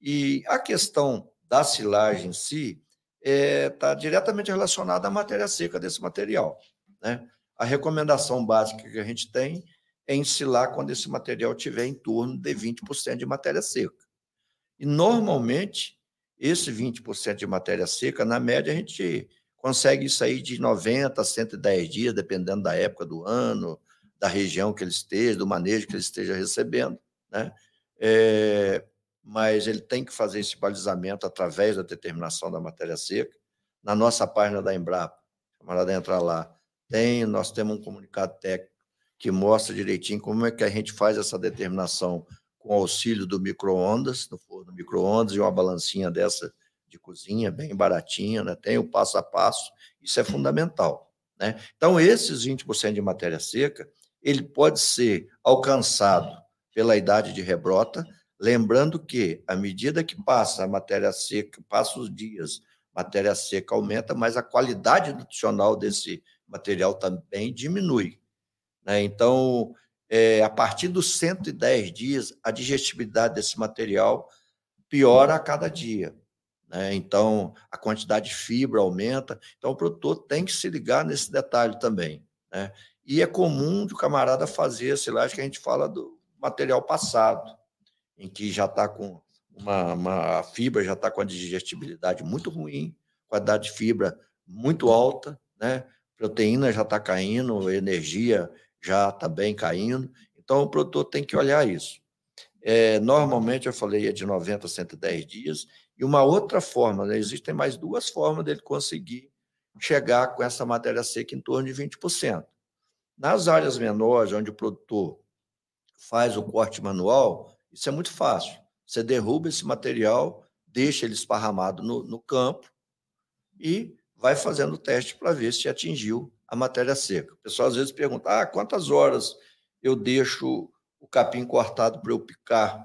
E a questão da silagem em si, está é, tá diretamente relacionada à matéria seca desse material. Né? A recomendação básica que a gente tem é ensilar quando esse material tiver em torno de 20% de matéria seca. E, normalmente, esse 20% de matéria seca, na média, a gente consegue aí de 90 a 110 dias, dependendo da época do ano, da região que ele esteja, do manejo que ele esteja recebendo. Né? É, mas ele tem que fazer esse balizamento através da determinação da matéria seca. Na nossa página da Embrapa, camarada entrar lá, tem, nós temos um comunicado técnico que mostra direitinho como é que a gente faz essa determinação com auxílio do micro-ondas, no forno micro-ondas e uma balancinha dessa de cozinha, bem baratinha, né? tem o passo a passo, isso é fundamental. Né? Então, esses 20% de matéria seca, ele pode ser alcançado pela idade de rebrota, Lembrando que, à medida que passa a matéria seca, passa os dias, matéria seca aumenta, mas a qualidade nutricional desse material também diminui. Né? Então, é, a partir dos 110 dias, a digestibilidade desse material piora a cada dia. Né? Então, a quantidade de fibra aumenta. Então, o produtor tem que se ligar nesse detalhe também. Né? E é comum do camarada fazer a silagem que a gente fala do material passado, em que já está com uma, uma fibra, já está com a digestibilidade muito ruim, qualidade de fibra muito alta, né? proteína já está caindo, energia já está bem caindo. Então, o produtor tem que olhar isso. É, normalmente, eu falei, é de 90 a 110 dias. E uma outra forma, né? existem mais duas formas dele conseguir chegar com essa matéria seca em torno de 20%. Nas áreas menores, onde o produtor faz o corte manual, isso é muito fácil. Você derruba esse material, deixa ele esparramado no, no campo e vai fazendo o teste para ver se atingiu a matéria seca. O pessoal às vezes pergunta: ah, quantas horas eu deixo o capim cortado para eu picar,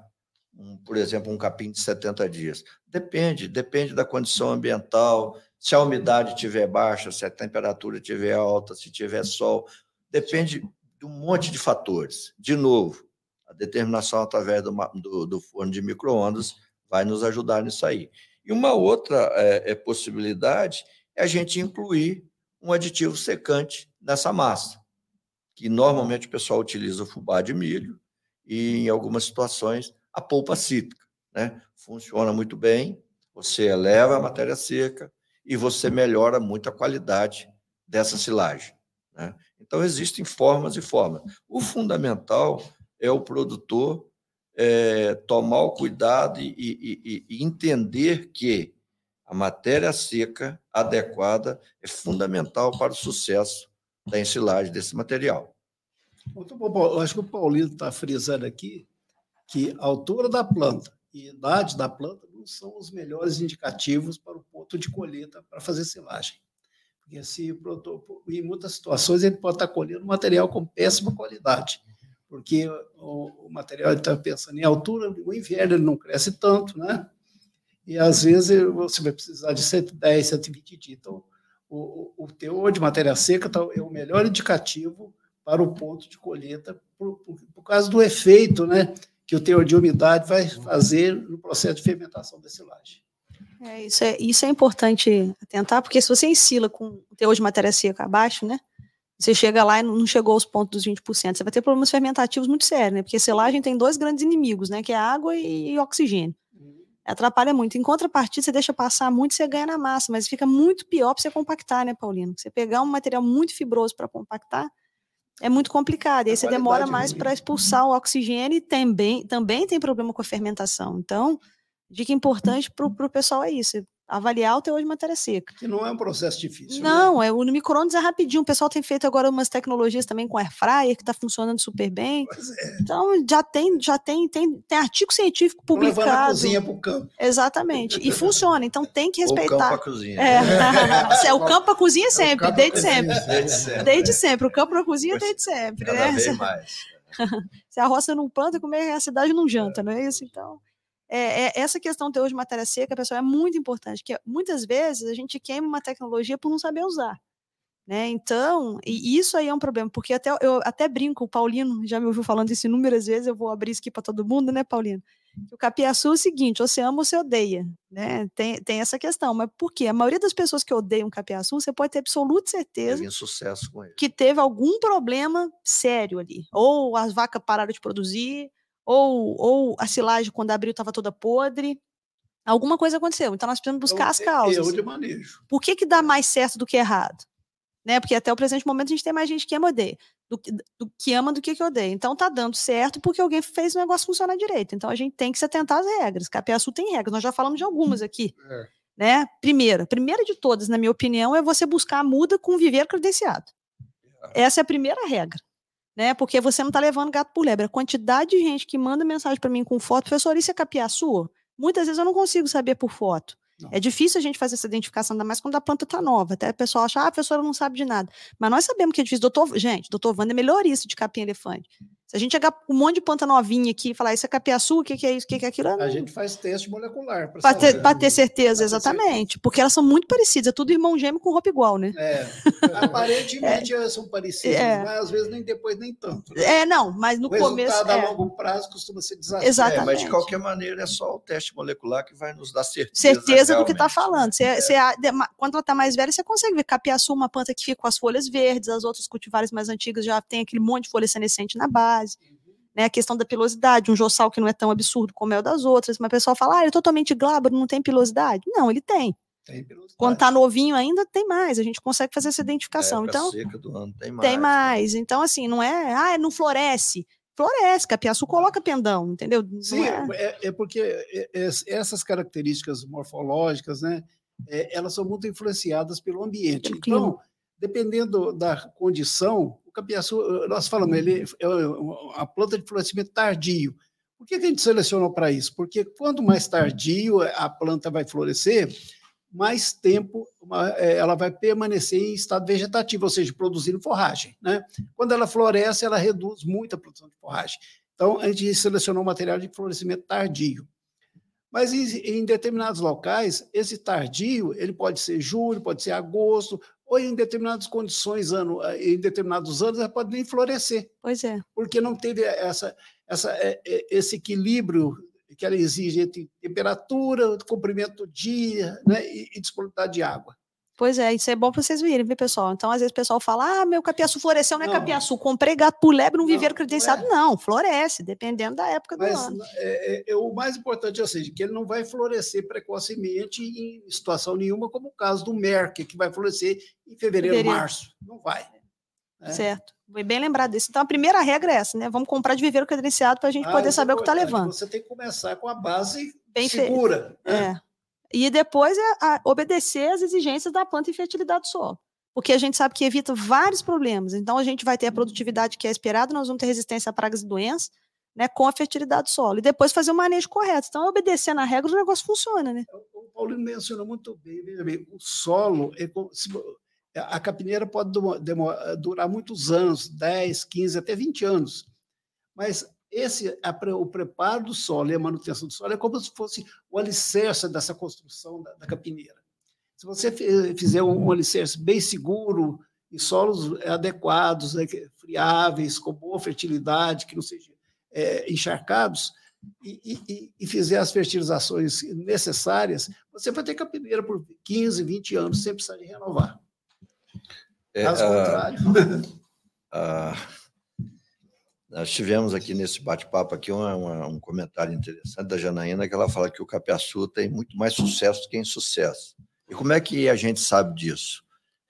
um, por exemplo, um capim de 70 dias? Depende, depende da condição ambiental, se a umidade estiver baixa, se a temperatura estiver alta, se tiver sol, depende de um monte de fatores. De novo, determinação através do, do, do forno de microondas vai nos ajudar nisso aí. E uma outra é, é possibilidade é a gente incluir um aditivo secante nessa massa, que normalmente o pessoal utiliza o fubá de milho e, em algumas situações, a polpa cítrica. Né? Funciona muito bem, você eleva a matéria seca e você melhora muito a qualidade dessa silagem. Né? Então, existem formas e formas. O fundamental é o produtor é, tomar o cuidado e, e, e entender que a matéria seca adequada é fundamental para o sucesso da ensilagem desse material. Muito bom. Eu acho que o Paulino está frisando aqui que a altura da planta e idade da planta não são os melhores indicativos para o ponto de colheita para fazer silagem. Porque se em muitas situações ele pode estar colhendo material com péssima qualidade, porque o, o material está pensando em altura, o inverno ele não cresce tanto, né? e às vezes você vai precisar de 110, 120 dias. Então, o, o teor de matéria seca tá, é o melhor indicativo para o ponto de colheita, por, por, por, causa do efeito né, que o teor de umidade vai fazer no processo de fermentação da silagem. É, isso, é, isso é importante atentar, porque se você ensila com o teor de matéria seca abaixo, né, você chega lá e não chegou aos pontos dos 20%, você vai ter problemas fermentativos muito sérios, né, porque silagem tem dois grandes inimigos, né, que é água e, oxigênio atrapalha muito. Em contrapartida, você deixa passar muito, você ganha na massa, mas fica muito pior para você compactar, né, Paulino? Você pegar um material muito fibroso para compactar é muito complicado. E aí você demora mais para expulsar o oxigênio e também, também tem problema com a fermentação. Então, dica importante para o pessoal é isso: avaliar o teor de matéria seca. Que não é um processo difícil. Né? Não, né? é, o micro-ondas é rapidinho. O pessoal tem feito agora umas tecnologias também com air fryer, que está funcionando super bem. É. Então, já tem, já tem, tem, tem artigo científico publicado. Levando a cozinha para o campo. Exatamente. E funciona, então tem que respeitar. O campo para cozinha. É. é. o campo para cozinha sempre, desde sempre. Desde sempre. Desde sempre. O campo para cozinha desde sempre. Cada né? vez mais. Se a roça não planta, comer a cidade não janta, não é isso? Então é, é, essa questão de de matéria seca, pessoal, é muito importante, que muitas vezes a gente queima uma tecnologia por não saber usar. Né? Então, e isso aí é um problema, porque até, eu até brinco, o Paulino já me ouviu falando isso inúmeras vezes, eu vou abrir isso aqui para todo mundo, né, Paulino? O capiaçu é o seguinte, você ama ou você odeia, né? Tem, tem essa questão, mas por quê? A maioria das pessoas que odeiam capiaçu, você pode ter absoluta certeza sucesso com ele. que teve algum problema sério ali. Ou as vacas pararam de produzir, ou, ou a silagem, quando abriu, estava toda podre. Alguma coisa aconteceu. Então, nós precisamos buscar as causas. Erro de manejo. Por que, que dá mais certo do que errado? Né? Porque até o presente momento a gente tem mais gente que ama odeia, do, do, que ama do que que odeia. Então tá dando certo porque alguém fez o negócio funcionar direito. Então a gente tem que se atentar às regras. Capiaçu tem regras, nós já falamos de algumas aqui. É. Né? Primeira, primeira de todas, na minha opinião, é você buscar a muda com viver credenciado. É. Essa é a primeira regra né? Porque você não está levando gato por lebre. A quantidade de gente que manda mensagem para mim com foto, professor, isso é capiaçu? Muitas vezes eu não consigo saber por foto. Não. É difícil a gente fazer essa identificação, ainda mais quando a planta está nova. Até o pessoal acha, ah, a professora não sabe de nada. Mas nós sabemos que é difícil. Doutor, gente, doutor Wanda é melhorista de capim elefante. Se a gente chegar com um monte de planta novinha aqui e falar isso é capiaçu, o que, que é isso, o que, que é aquilo? A gente faz teste molecular. Para ter, ter certeza, pra exatamente. Ter porque elas são muito parecidas, é tudo irmão gêmeo com roupa igual, né? É. Aparentemente é. são parecidas, é. mas às vezes nem depois nem tanto. Né? É, não, mas no o começo. O resultado a longo prazo costuma ser desafiador. Exatamente. É, mas de qualquer maneira é só o teste molecular que vai nos dar certeza. Certeza do que está falando. Você, você, quando ela está mais velha, você consegue ver capiaçu, uma planta que fica com as folhas verdes, as outras cultivares mais antigas já tem aquele monte de folha senescente na base né, a questão da pilosidade, um jossal que não é tão absurdo como é o das outras, mas o pessoal fala, ah, ele é totalmente glabro, não tem pilosidade. Não, ele tem. tem Quando está novinho ainda, tem mais, a gente consegue fazer essa identificação. então, seca do ano, tem mais. Tem mais. Então, assim, não é, ah, não floresce. Floresce, capiaçu coloca pendão, entendeu? Sim, é... É, é... porque essas características morfológicas, né, é, elas são muito influenciadas pelo ambiente. Então, dependendo da condição, capiaçu, eh, nós falamos, ele é a planta de florescimento tardio. Por que a gente selecionou para isso? Porque quanto mais tardio a planta vai florescer, mais tempo eh, ela vai permanecer em estado vegetativo, ou seja, produzindo forragem. Né? Quando ela floresce, ela reduz muito a produção de forragem. Então, a gente selecionou material de florescimento tardio. Mas em, determinados locais, esse tardio ele pode ser julho, pode ser agosto, ou em determinadas condições, ano, eh, em determinados anos, ela pode nem florescer. Pois é. Porque não teve essa, essa, eh, eh, esse equilíbrio que ela exige entre temperatura, comprimento do dia né, e, e disponibilidade de água. Pois é, isso é bom para vocês virem, viu, pessoal? Então, às vezes o pessoal fala: ah, meu capiaçu floresceu, não é não. capiaçu. Comprei gato por lebre num viveiro credenciado. Não, é. não, floresce, dependendo da época Mas, do ano. É, é, é, o mais importante é seguinte, que ele não vai florescer precocemente em situação nenhuma, como o caso do Merck, que vai florescer em fevereiro, fevereiro. março. Não vai. É. Certo. Foi bem lembrado disso. Então, a primeira regra é essa, né? Vamos comprar de viveiro credenciado para a gente ah, poder saber o que está levando. Você tem que começar com a base bem segura. Né? É. E depois é obedecer às exigências da planta e fertilidade do solo. Porque a gente sabe que evita vários problemas. Então, a gente vai ter a produtividade que é esperada, nós vamos ter resistência a pragas e doenças, né, com a fertilidade do solo. E depois fazer o manejo correto. Então, obedecer na regra, o negócio funciona, né? O Paulino mencionou muito bem, veja bem, o solo, é a capineira pode durar muitos anos, 10, 15, até 20 anos. Mas esse, a, o preparo do solo e a manutenção do solo é como se fosse o alicerce dessa construção da, da capineira. Se você fizer um, um alicerce bem seguro, em solos adequados, né, friáveis, com boa fertilidade, que não sejam é, encharcados, e, e, e, fizer as fertilizações necessárias, você vai ter capineira por 15, 20 anos, sem precisar de renovar. É, Caso contrário. Nós tivemos aqui nesse bate-papo aqui uma, uma, um comentário interessante da Janaína, que ela fala que o Capiaçu tem muito mais sucesso que insucesso. E como é que a gente sabe disso?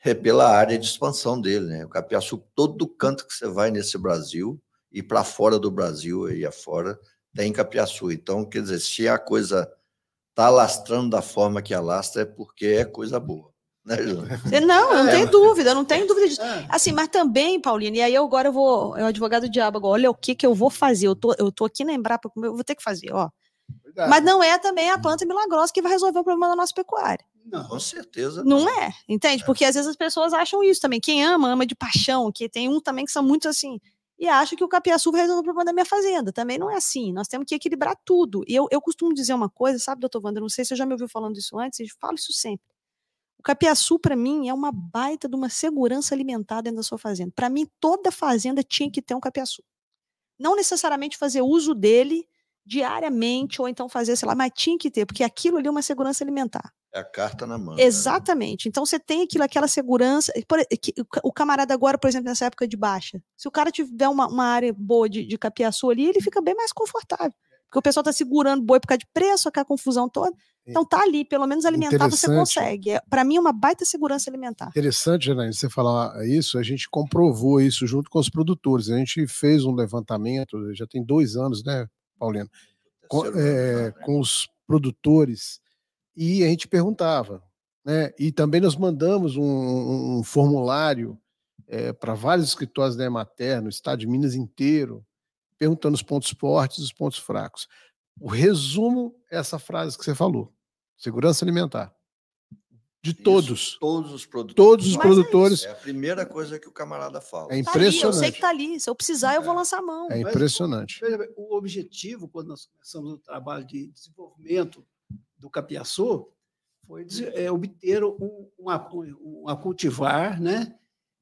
É pela área de expansão dele, né? O Capiaçu, todo canto que você vai nesse Brasil e para fora do Brasil e afora, tem Capiaçu. Então, quer dizer, se a coisa está alastrando da forma que alastra, é porque é coisa boa. Né, não, não é. tem dúvida, não tem dúvida disso. É. Assim, mas também, Paulina, e aí eu agora eu vou, é o advogado do diabo agora, olha o que que eu vou fazer, eu tô, eu tô aqui na Embrapa, eu vou ter que fazer, ó. Verdade. Mas não é também a planta milagrosa que vai resolver o problema da nossa pecuária. Não, com certeza. Não, não é, entende? É. Porque às vezes as pessoas acham isso também. Quem ama, ama de paixão, que tem um também que são muito assim, e acha que o capiaçu vai resolver o problema da minha fazenda. Também não é assim. Nós temos que equilibrar tudo. E eu, eu costumo dizer uma coisa, sabe, doutor Wander? Não sei se você já me ouviu falando isso antes, eu falo isso sempre. O capiaçu, para mim, é uma baita de uma segurança alimentar dentro da sua fazenda. Para mim, toda fazenda tinha que ter um capiaçu. Não necessariamente fazer uso dele diariamente, ou então fazer, sei lá, mas tinha que ter, porque aquilo ali é uma segurança alimentar. É a carta na mão. Exatamente. Né? Então você tem aquilo, aquela segurança. O camarada agora, por exemplo, nessa época de baixa, se o cara tiver uma, uma área boa de, de capiaçu ali, ele fica bem mais confortável. Porque o pessoal está segurando boi por causa de preço, aquela confusão toda. Então tá ali, pelo menos alimentar você consegue. É, Para mim, é uma baita segurança alimentar. Interessante, Janaína, você falar isso, a gente comprovou isso junto com os produtores. A gente fez um levantamento, já tem dois anos, né, Paulino? Com, é, com os produtores, e a gente perguntava. Né? E também nós mandamos um, um formulário é, para vários escritórios da Emater, no estado de Minas inteiro, perguntando os pontos fortes e os pontos fracos. O resumo é essa frase que você falou: segurança alimentar. De todos. Isso, todos os produtores. Todos os Mas é produtores. isso. É a primeira coisa que o camarada fala. É Tá ali, eu sei impressionante. que tá ali. Se eu precisar, eu vou lançar a mão. É impressionante. Veja bem, o objetivo, quando nós começamos o trabalho de desenvolvimento do capiaçu, foi é, obter um, uma, uma cultivar né,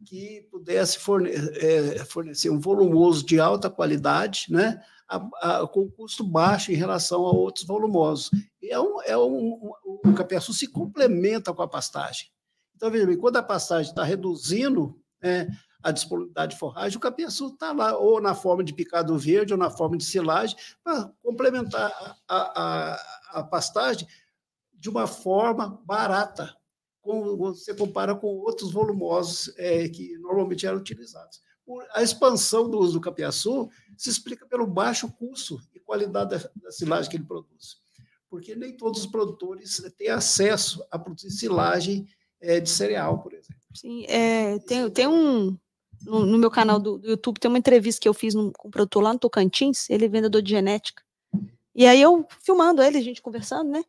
que pudesse forne- é, fornecer um volumoso de alta qualidade, né, a- a- com custo baixo em relação a outros volumosos. E é um, é um, um- o capiaçu se complementa com a pastagem. Então, veja bem, quando a pastagem está reduzindo né, a disponibilidade de forragem, o capiaçu está lá, ou na forma de picado verde, ou na forma de silagem, para complementar a, a- a pastagem de uma forma barata, como você compara com outros volumosos eh, que normalmente eram utilizados. A expansão do uso do capiaçu se explica pelo baixo custo e qualidade da, da silagem que ele produz, porque nem todos os produtores têm acesso a produzir silagem eh, de cereal, por exemplo. Sim, é, tem, tem um. No, no meu canal do, do YouTube tem uma entrevista que eu fiz num- com um produtor lá no Tocantins, ele é vendedor de genética. E aí eu filmando ele, a gente conversando, né?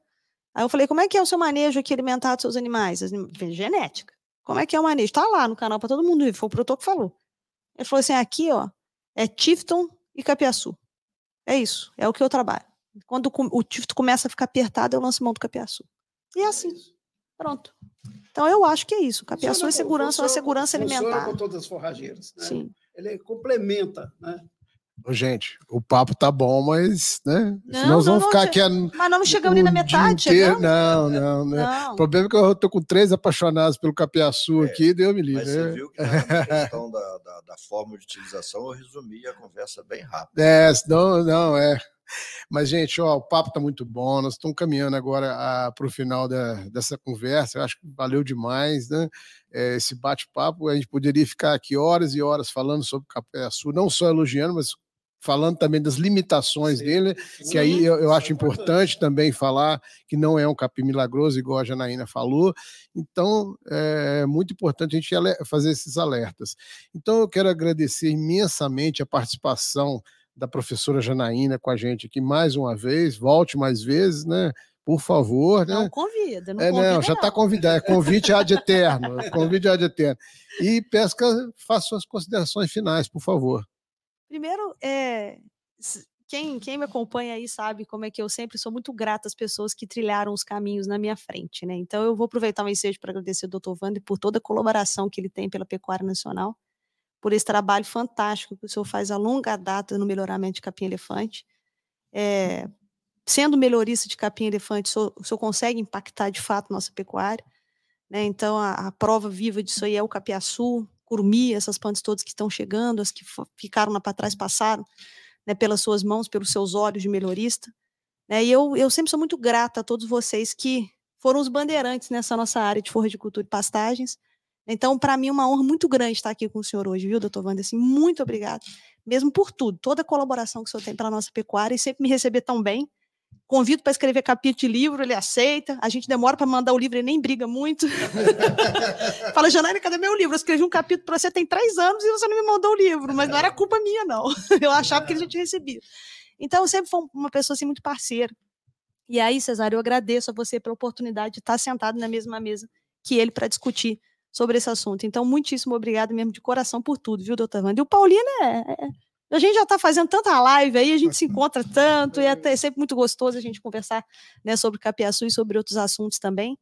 Aí eu falei, como é que é o seu manejo aqui alimentar dos seus animais? Genética. Como é que é o manejo? Tá lá no canal para todo mundo ver, foi o produtor que falou. Ele falou assim: aqui, ó, é Tifton e Capiaçu. É isso, é o que eu trabalho. Quando o Tifton começa a ficar apertado, eu lanço mão do Capiaçu. E é assim, pronto. Então eu acho que é isso. Capiaçu Funciona é segurança, é uma funciona- segurança funciona alimentar. com todas as forrageiras. Né? Sim. Ele complementa, né? Gente, o papo tá bom, mas, né? Não, Senão nós vamos não, ficar aqui a, Mas não chegamos nem na metade, inteiro. Não, não, né? Não. O problema é que eu tô com três apaixonados pelo capiaçu aqui, Deus me livre. Mas você né? viu que na questão da, da, da forma de utilização, eu resumi a conversa bem rápido. É, não, não, é. Mas, gente, ó, o papo tá muito bom. Nós estamos caminhando agora para o final da- dessa conversa. Eu acho que valeu demais, né? É, esse bate-papo. A gente poderia ficar aqui horas e horas falando sobre o Capiaçu, não só elogiando, mas falando também das limitações Sim. dele, que aí eu, eu acho importante também falar que não é um capim milagroso, igual a Janaína falou. Então, é muito importante a gente fazer esses alertas. Então, eu quero agradecer imensamente a participação da professora Janaína com a gente aqui mais uma vez. Volte mais vezes, né? Por favor, né? Não convida, não É, convida, não, já está convidado. É convite ad eterno. é Convite ad eterno. E peço que faça suas considerações finais, por favor. Primeiro, é, quem, quem me acompanha aí sabe como é que eu sempre sou muito grata às pessoas que trilharam os caminhos na minha frente, né? Então eu vou aproveitar o ensejo para agradecer ao Dr. Wander por toda a colaboração que ele tem pela Pecuária Nacional, por esse trabalho fantástico que o senhor faz a longa data no melhoramento de capim-elefante. É, sendo melhorista de capim-elefante, o senhor, o senhor consegue impactar de fato nossa pecuária. Né? Então, a, a prova viva disso aí é o capiaçu, curumi, essas plantas todas que estão chegando, as que ficaram lá para trás passaram né, pelas suas mãos, pelos seus olhos de melhorista. Né? E eu, eu sempre sou muito grata a todos vocês que foram os bandeirantes nessa nossa área de floricultura e pastagens. Então, para mim, é uma honra muito grande estar aqui com o senhor hoje, viu, doutor Wander? Assim, muito obrigada, mesmo por tudo, toda a colaboração que o senhor tem para a nossa pecuária e sempre me receber tão bem. Convido para escrever capítulo de livro, ele aceita. A gente demora para mandar o livro, ele nem briga muito. Fala, Janaína, cadê meu livro? Eu escrevi um capítulo para você tem três anos e você não me mandou o livro, mas não era culpa minha, não. Eu achava que ele já tinha recebido. Então, eu sempre fui uma pessoa assim, muito parceira. E aí, Cesário, eu agradeço a você pela oportunidade de estar sentado na mesma mesa que ele para discutir sobre esse assunto. Então, muitíssimo obrigado mesmo de coração por tudo, viu, doutor Wanda? E o Paulino é, é- A gente já está fazendo tanta live aí, a gente se encontra tanto, e é sempre muito gostoso a gente conversar né, sobre Capiaçu e sobre outros assuntos também.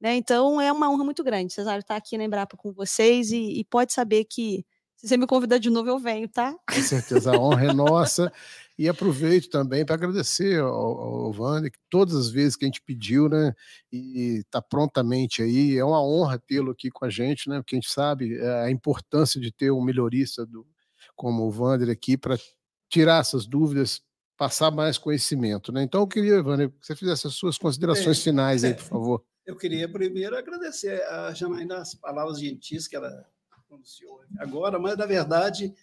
Né? Então, é uma honra muito grande, Cesário, estar aqui na Embrapa com vocês e, e pode saber que se você me convidar de novo, eu venho, tá? Com certeza, a honra é nossa. E aproveito também para agradecer ao, ao Wander, que todas as vezes que a gente pediu, né, e está prontamente aí, é uma honra tê-lo aqui com a gente, né, porque a gente sabe é, a importância de ter um melhorista do, como o Wander aqui para tirar essas dúvidas, passar mais conhecimento, né? Então eu queria, Wander, que você fizesse as suas considerações finais aí, é. por favor. Eu queria primeiro agradecer a Janaína as palavras gentis que ela pronunciou agora, mas, na verdade,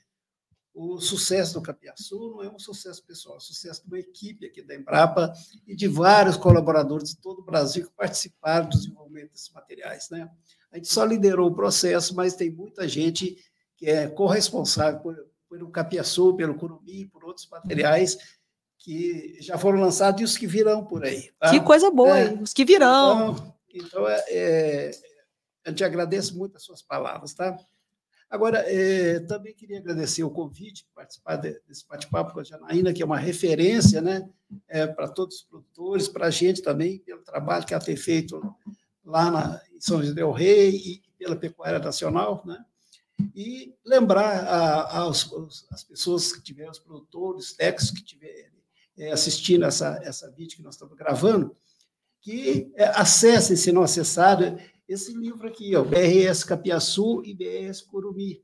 o sucesso do Capiaçu não é um sucesso pessoal, é um sucesso de uma equipe aqui da Embrapa e de vários colaboradores de todo o Brasil que participaram do desenvolvimento desses materiais. Né? A gente só liderou o processo, mas tem muita gente que é corresponsável por, pelo Capiaçu, pelo Curumi, por outros materiais que já foram lançados e os que virão por aí. tá? Que coisa boa, É. Os que virão. Então, Então, é, é, a gente agradece muito as suas palavras, tá? Agora, é, também queria agradecer o convite para participar desse bate-papo com a Janaína, que é uma referência né, é, para todos os produtores, para a gente também, pelo trabalho que ela tem feito lá na, em São José del Rei e pela Pecuária Nacional. Né? E lembrar a, aos, as pessoas que tiverem, os produtores, técnicos que estiverem é, assistindo essa, essa vídeo que nós estamos gravando, que é, acessem, se não acessarem, esse livro aqui, ó, BRS Capiaçu e BRS Curumi,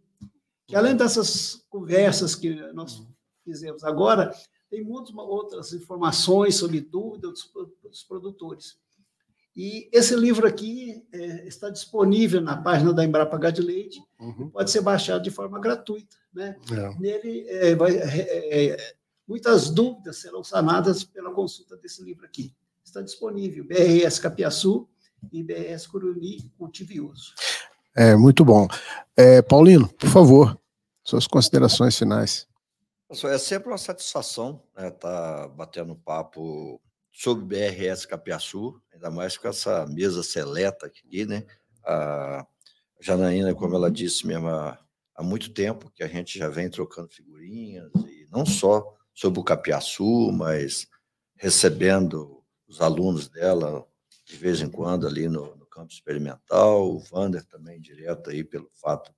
que além dessas conversas que nós fizemos agora, tem muitas outras informações sobre dúvidas dos produtores. E esse livro aqui é, está disponível na página da Embrapa Gade Leite, uhum. pode ser baixado de forma gratuita. Né? É. Nele, é, vai, é, é, muitas dúvidas serão sanadas pela consulta desse livro aqui. Está disponível, BRS Capiaçu IBS Curuni Cultivo e Uso. É, muito bom. É, Paulino, por favor, suas considerações finais. É sempre uma satisfação estar né, tá batendo papo sobre BRS Capiaçu, ainda mais com essa mesa seleta aqui, né? A Janaína, como ela disse mesmo, há, há muito tempo que a gente já vem trocando figurinhas, e não só sobre o Capiaçu, mas recebendo os alunos dela, de vez em quando ali no, no campo experimental, o Vander também direto aí pelo fato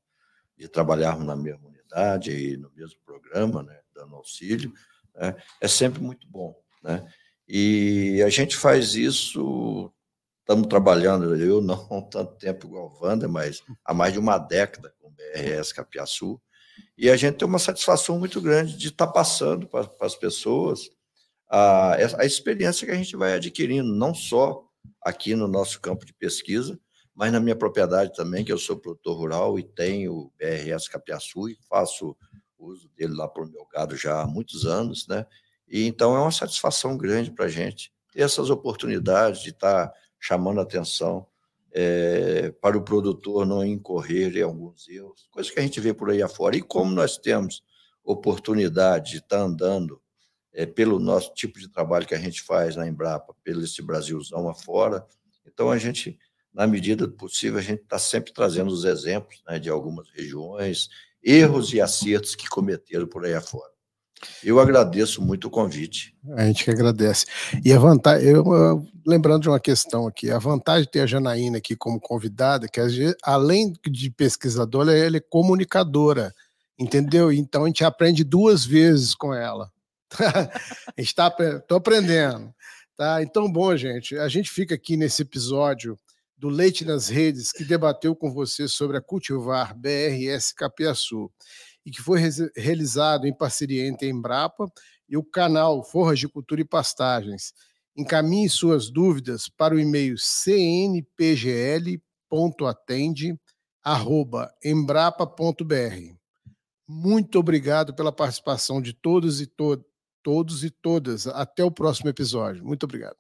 de trabalharmos na mesma unidade e no mesmo programa, né, dando auxílio, né, é sempre muito bom, né? E a gente faz isso, estamos trabalhando, eu não tanto tempo igual o Wander, mas há mais de uma década com o BRS Capiaçu, e a gente tem uma satisfação muito grande de estar passando para, as pessoas a, a experiência que a gente vai adquirindo, não só aqui no nosso campo de pesquisa, mas na minha propriedade também, que eu sou produtor rural e tenho o BRS Capiaçu e faço uso dele lá para o meu gado já há muitos anos, né? E então é uma satisfação grande para a gente ter essas oportunidades de estar tá chamando atenção é, para o produtor não incorrer em alguns erros, coisas que a gente vê por aí afora. E como nós temos oportunidade de estar tá andando é, pelo nosso tipo de trabalho que a gente faz na Embrapa, pelo esse Brasilzão afora. Então, a gente, na medida do possível, a gente está sempre trazendo os exemplos né, de algumas regiões, erros e acertos que cometeram por aí afora. Eu agradeço muito o convite. A gente que agradece. E a vantagem, eu, eu, lembrando de uma questão aqui, a vantagem de ter a Janaína aqui como convidada, que além de pesquisadora, ela é comunicadora, entendeu? Então a gente aprende duas vezes com ela. está tô aprendendo. Tá? Então, bom, gente, a gente fica aqui nesse episódio do Leite nas Redes, que debateu com você sobre a cultivar BRS Capiaçu, e que foi realizado em parceria entre a Embrapa e o canal Forras de Cultura e Pastagens. Encaminhe suas dúvidas para o e-mail cnpgl.atende@embrapa.br. Muito obrigado pela participação de todos e todas todos e todas. Até o próximo episódio. Muito obrigado.